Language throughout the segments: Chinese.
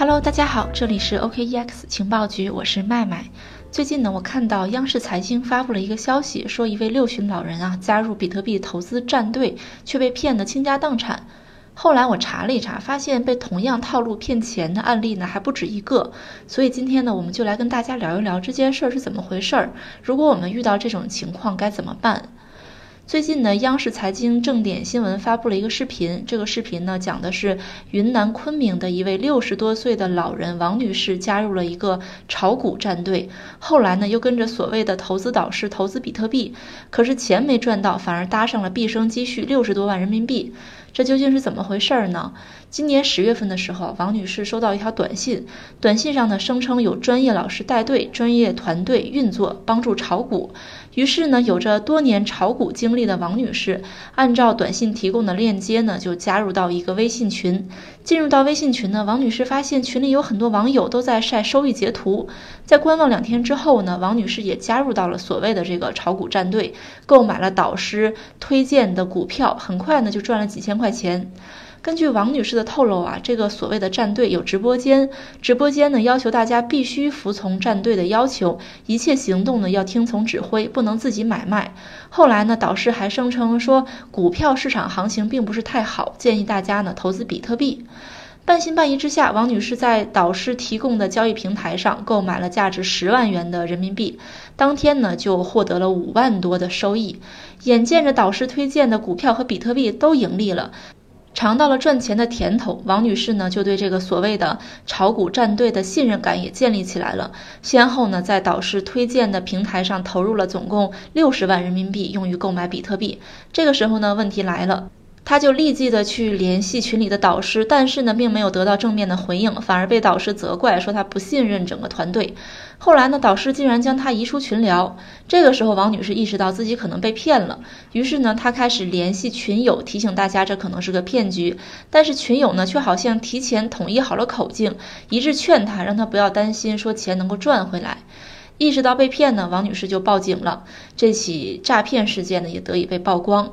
Hello，大家好，这里是 OKEX 情报局，我是麦麦。最近呢，我看到央视财经发布了一个消息，说一位六旬老人啊加入比特币投资战队，却被骗得倾家荡产。后来我查了一查，发现被同样套路骗钱的案例呢还不止一个。所以今天呢，我们就来跟大家聊一聊这件事儿是怎么回事儿。如果我们遇到这种情况该怎么办？最近呢，央视财经正点新闻发布了一个视频。这个视频呢，讲的是云南昆明的一位六十多岁的老人王女士加入了一个炒股战队，后来呢，又跟着所谓的投资导师投资比特币，可是钱没赚到，反而搭上了毕生积蓄六十多万人民币。这究竟是怎么回事儿呢？今年十月份的时候，王女士收到一条短信，短信上呢声称有专业老师带队、专业团队运作，帮助炒股。于是呢，有着多年炒股经历的王女士，按照短信提供的链接呢，就加入到一个微信群。进入到微信群呢，王女士发现群里有很多网友都在晒收益截图。在观望两天之后呢，王女士也加入到了所谓的这个炒股战队，购买了导师推荐的股票，很快呢就赚了几千块钱。根据王女士的透露啊，这个所谓的战队有直播间，直播间呢要求大家必须服从战队的要求，一切行动呢要听从指挥，不能自己买卖。后来呢，导师还声称说，股票市场行情并不是太好，建议大家呢投资比特币。半信半疑之下，王女士在导师提供的交易平台上购买了价值十万元的人民币，当天呢就获得了五万多的收益。眼见着导师推荐的股票和比特币都盈利了。尝到了赚钱的甜头，王女士呢就对这个所谓的炒股战队的信任感也建立起来了。先后呢在导师推荐的平台上投入了总共六十万人民币，用于购买比特币。这个时候呢问题来了。他就立即的去联系群里的导师，但是呢，并没有得到正面的回应，反而被导师责怪，说他不信任整个团队。后来呢，导师竟然将他移出群聊。这个时候，王女士意识到自己可能被骗了，于是呢，她开始联系群友，提醒大家这可能是个骗局。但是群友呢，却好像提前统一好了口径，一致劝她，让她不要担心，说钱能够赚回来。意识到被骗呢，王女士就报警了。这起诈骗事件呢，也得以被曝光。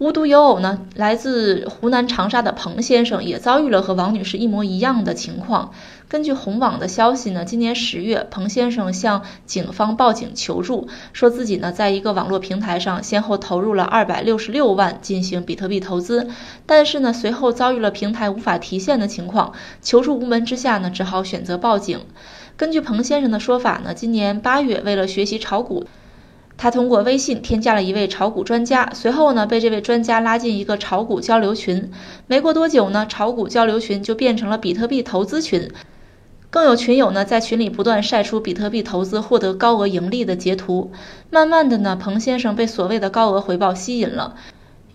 无独有偶呢，来自湖南长沙的彭先生也遭遇了和王女士一模一样的情况。根据红网的消息呢，今年十月，彭先生向警方报警求助，说自己呢在一个网络平台上先后投入了二百六十六万进行比特币投资，但是呢随后遭遇了平台无法提现的情况，求助无门之下呢，只好选择报警。根据彭先生的说法呢，今年八月为了学习炒股。他通过微信添加了一位炒股专家，随后呢，被这位专家拉进一个炒股交流群。没过多久呢，炒股交流群就变成了比特币投资群，更有群友呢在群里不断晒出比特币投资获得高额盈利的截图。慢慢的呢，彭先生被所谓的高额回报吸引了，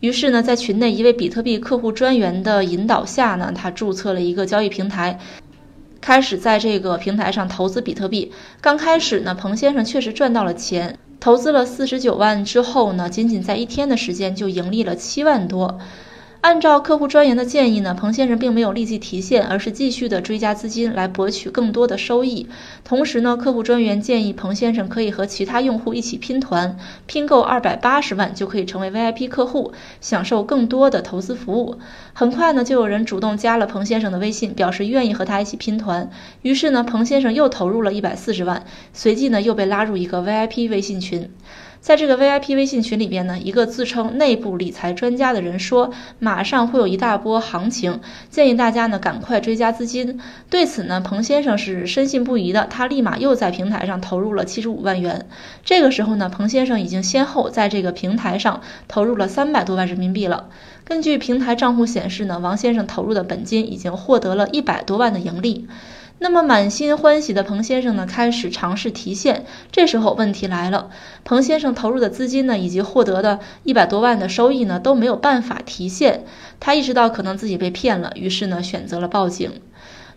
于是呢，在群内一位比特币客户专员的引导下呢，他注册了一个交易平台，开始在这个平台上投资比特币。刚开始呢，彭先生确实赚到了钱。投资了四十九万之后呢，仅仅在一天的时间就盈利了七万多。按照客户专员的建议呢，彭先生并没有立即提现，而是继续的追加资金来博取更多的收益。同时呢，客户专员建议彭先生可以和其他用户一起拼团，拼够二百八十万就可以成为 VIP 客户，享受更多的投资服务。很快呢，就有人主动加了彭先生的微信，表示愿意和他一起拼团。于是呢，彭先生又投入了一百四十万，随即呢又被拉入一个 VIP 微信群。在这个 VIP 微信群里边呢，一个自称内部理财专家的人说，马上会有一大波行情，建议大家呢赶快追加资金。对此呢，彭先生是深信不疑的，他立马又在平台上投入了七十五万元。这个时候呢，彭先生已经先后在这个平台上投入了三百多万人民币了。根据平台账户显示呢，王先生投入的本金已经获得了一百多万的盈利。那么满心欢喜的彭先生呢，开始尝试提现。这时候问题来了，彭先生投入的资金呢，以及获得的一百多万的收益呢，都没有办法提现。他意识到可能自己被骗了，于是呢，选择了报警。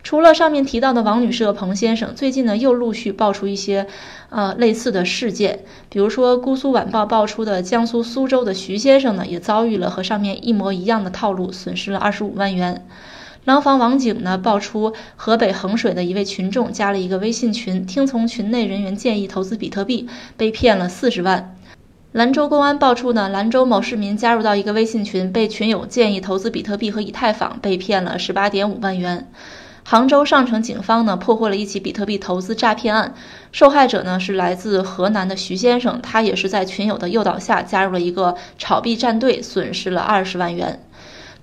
除了上面提到的王女士和彭先生，最近呢，又陆续爆出一些呃类似的事件，比如说姑苏晚报爆出的江苏苏州的徐先生呢，也遭遇了和上面一模一样的套路，损失了二十五万元。廊坊网警呢爆出河北衡水的一位群众加了一个微信群，听从群内人员建议投资比特币，被骗了四十万。兰州公安爆出呢，兰州某市民加入到一个微信群，被群友建议投资比特币和以太坊，被骗了十八点五万元。杭州上城警方呢破获了一起比特币投资诈骗案，受害者呢是来自河南的徐先生，他也是在群友的诱导下加入了一个炒币战队，损失了二十万元。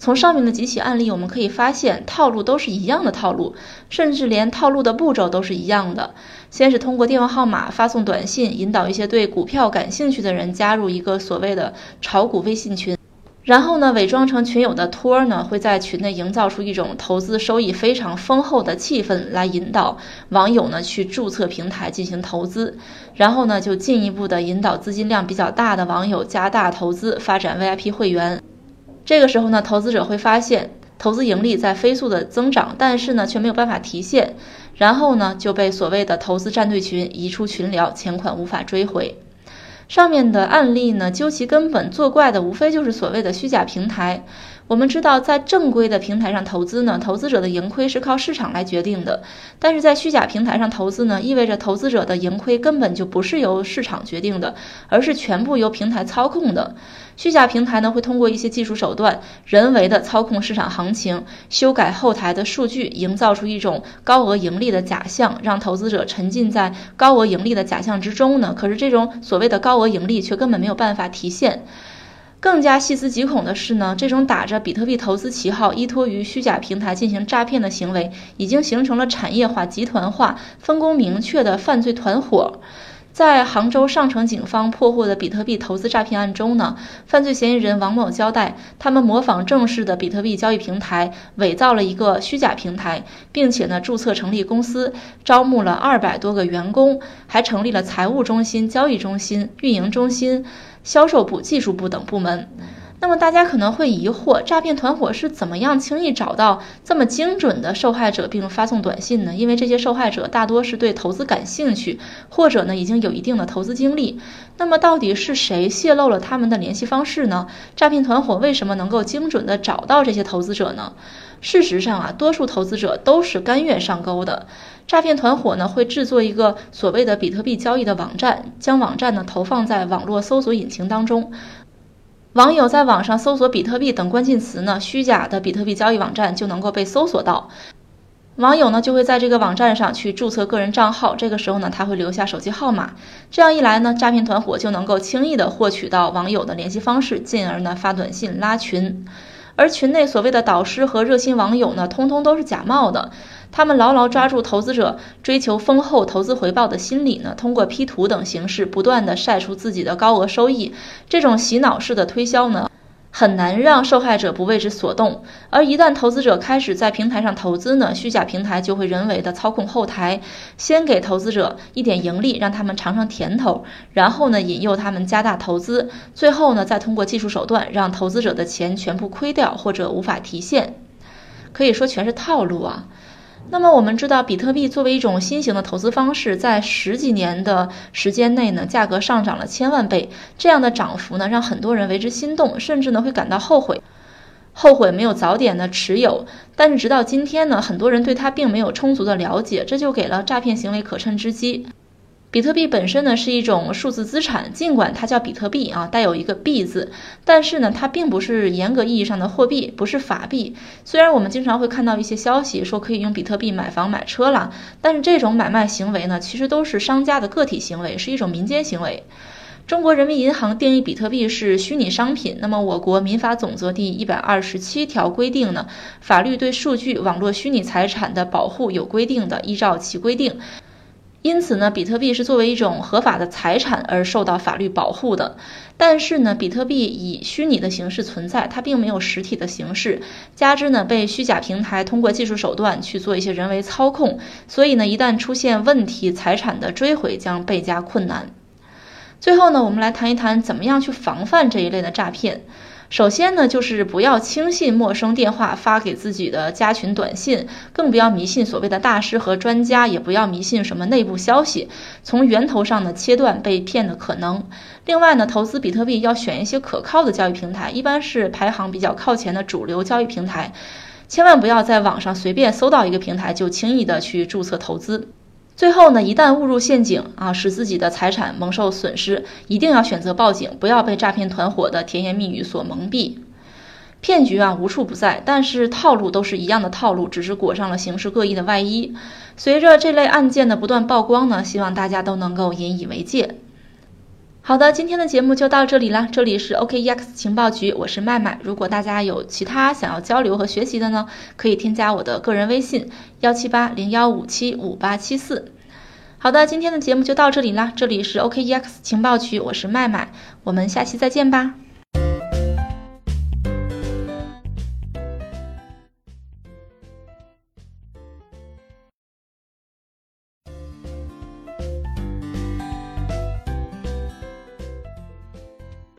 从上面的几起案例，我们可以发现套路都是一样的套路，甚至连套路的步骤都是一样的。先是通过电话号码发送短信，引导一些对股票感兴趣的人加入一个所谓的炒股微信群。然后呢，伪装成群友的托儿呢，会在群内营造出一种投资收益非常丰厚的气氛，来引导网友呢去注册平台进行投资。然后呢，就进一步的引导资金量比较大的网友加大投资，发展 VIP 会员。这个时候呢，投资者会发现投资盈利在飞速的增长，但是呢却没有办法提现，然后呢就被所谓的投资战队群移出群聊，钱款无法追回。上面的案例呢，究其根本，作怪的无非就是所谓的虚假平台。我们知道，在正规的平台上投资呢，投资者的盈亏是靠市场来决定的；但是在虚假平台上投资呢，意味着投资者的盈亏根本就不是由市场决定的，而是全部由平台操控的。虚假平台呢，会通过一些技术手段，人为的操控市场行情，修改后台的数据，营造出一种高额盈利的假象，让投资者沉浸在高额盈利的假象之中呢。可是这种所谓的高额盈利却根本没有办法提现。更加细思极恐的是呢，这种打着比特币投资旗号，依托于虚假平台进行诈骗的行为，已经形成了产业化、集团化、分工明确的犯罪团伙。在杭州上城警方破获的比特币投资诈骗案中呢，犯罪嫌疑人王某交代，他们模仿正式的比特币交易平台，伪造了一个虚假平台，并且呢注册成立公司，招募了二百多个员工，还成立了财务中心、交易中心、运营中心。销售部、技术部等部门。那么大家可能会疑惑，诈骗团伙是怎么样轻易找到这么精准的受害者并发送短信呢？因为这些受害者大多是对投资感兴趣，或者呢已经有一定的投资经历。那么到底是谁泄露了他们的联系方式呢？诈骗团伙为什么能够精准的找到这些投资者呢？事实上啊，多数投资者都是甘愿上钩的。诈骗团伙呢会制作一个所谓的比特币交易的网站，将网站呢投放在网络搜索引擎当中。网友在网上搜索比特币等关键词呢，虚假的比特币交易网站就能够被搜索到。网友呢就会在这个网站上去注册个人账号，这个时候呢他会留下手机号码。这样一来呢，诈骗团伙就能够轻易的获取到网友的联系方式，进而呢发短信拉群。而群内所谓的导师和热心网友呢，通通都是假冒的。他们牢牢抓住投资者追求丰厚投资回报的心理呢，通过 P 图等形式不断的晒出自己的高额收益。这种洗脑式的推销呢，很难让受害者不为之所动。而一旦投资者开始在平台上投资呢，虚假平台就会人为的操控后台，先给投资者一点盈利，让他们尝尝甜头，然后呢引诱他们加大投资，最后呢再通过技术手段让投资者的钱全部亏掉或者无法提现。可以说全是套路啊。那么我们知道，比特币作为一种新型的投资方式，在十几年的时间内呢，价格上涨了千万倍。这样的涨幅呢，让很多人为之心动，甚至呢会感到后悔，后悔没有早点的持有。但是直到今天呢，很多人对它并没有充足的了解，这就给了诈骗行为可乘之机。比特币本身呢是一种数字资产，尽管它叫比特币啊，带有一个币字，但是呢它并不是严格意义上的货币，不是法币。虽然我们经常会看到一些消息说可以用比特币买房买车了，但是这种买卖行为呢，其实都是商家的个体行为，是一种民间行为。中国人民银行定义比特币是虚拟商品，那么我国民法总则第一百二十七条规定呢，法律对数据网络虚拟财产的保护有规定的，依照其规定。因此呢，比特币是作为一种合法的财产而受到法律保护的。但是呢，比特币以虚拟的形式存在，它并没有实体的形式，加之呢被虚假平台通过技术手段去做一些人为操控，所以呢，一旦出现问题，财产的追回将倍加困难。最后呢，我们来谈一谈怎么样去防范这一类的诈骗。首先呢，就是不要轻信陌生电话发给自己的加群短信，更不要迷信所谓的大师和专家，也不要迷信什么内部消息，从源头上呢切断被骗的可能。另外呢，投资比特币要选一些可靠的交易平台，一般是排行比较靠前的主流交易平台，千万不要在网上随便搜到一个平台就轻易的去注册投资。最后呢，一旦误入陷阱啊，使自己的财产蒙受损失，一定要选择报警，不要被诈骗团伙的甜言蜜语所蒙蔽。骗局啊无处不在，但是套路都是一样的套路，只是裹上了形式各异的外衣。随着这类案件的不断曝光呢，希望大家都能够引以为戒。好的，今天的节目就到这里了。这里是 OKEX 情报局，我是麦麦。如果大家有其他想要交流和学习的呢，可以添加我的个人微信幺七八零幺五七五八七四。好的，今天的节目就到这里了。这里是 OKEX 情报局，我是麦麦，我们下期再见吧。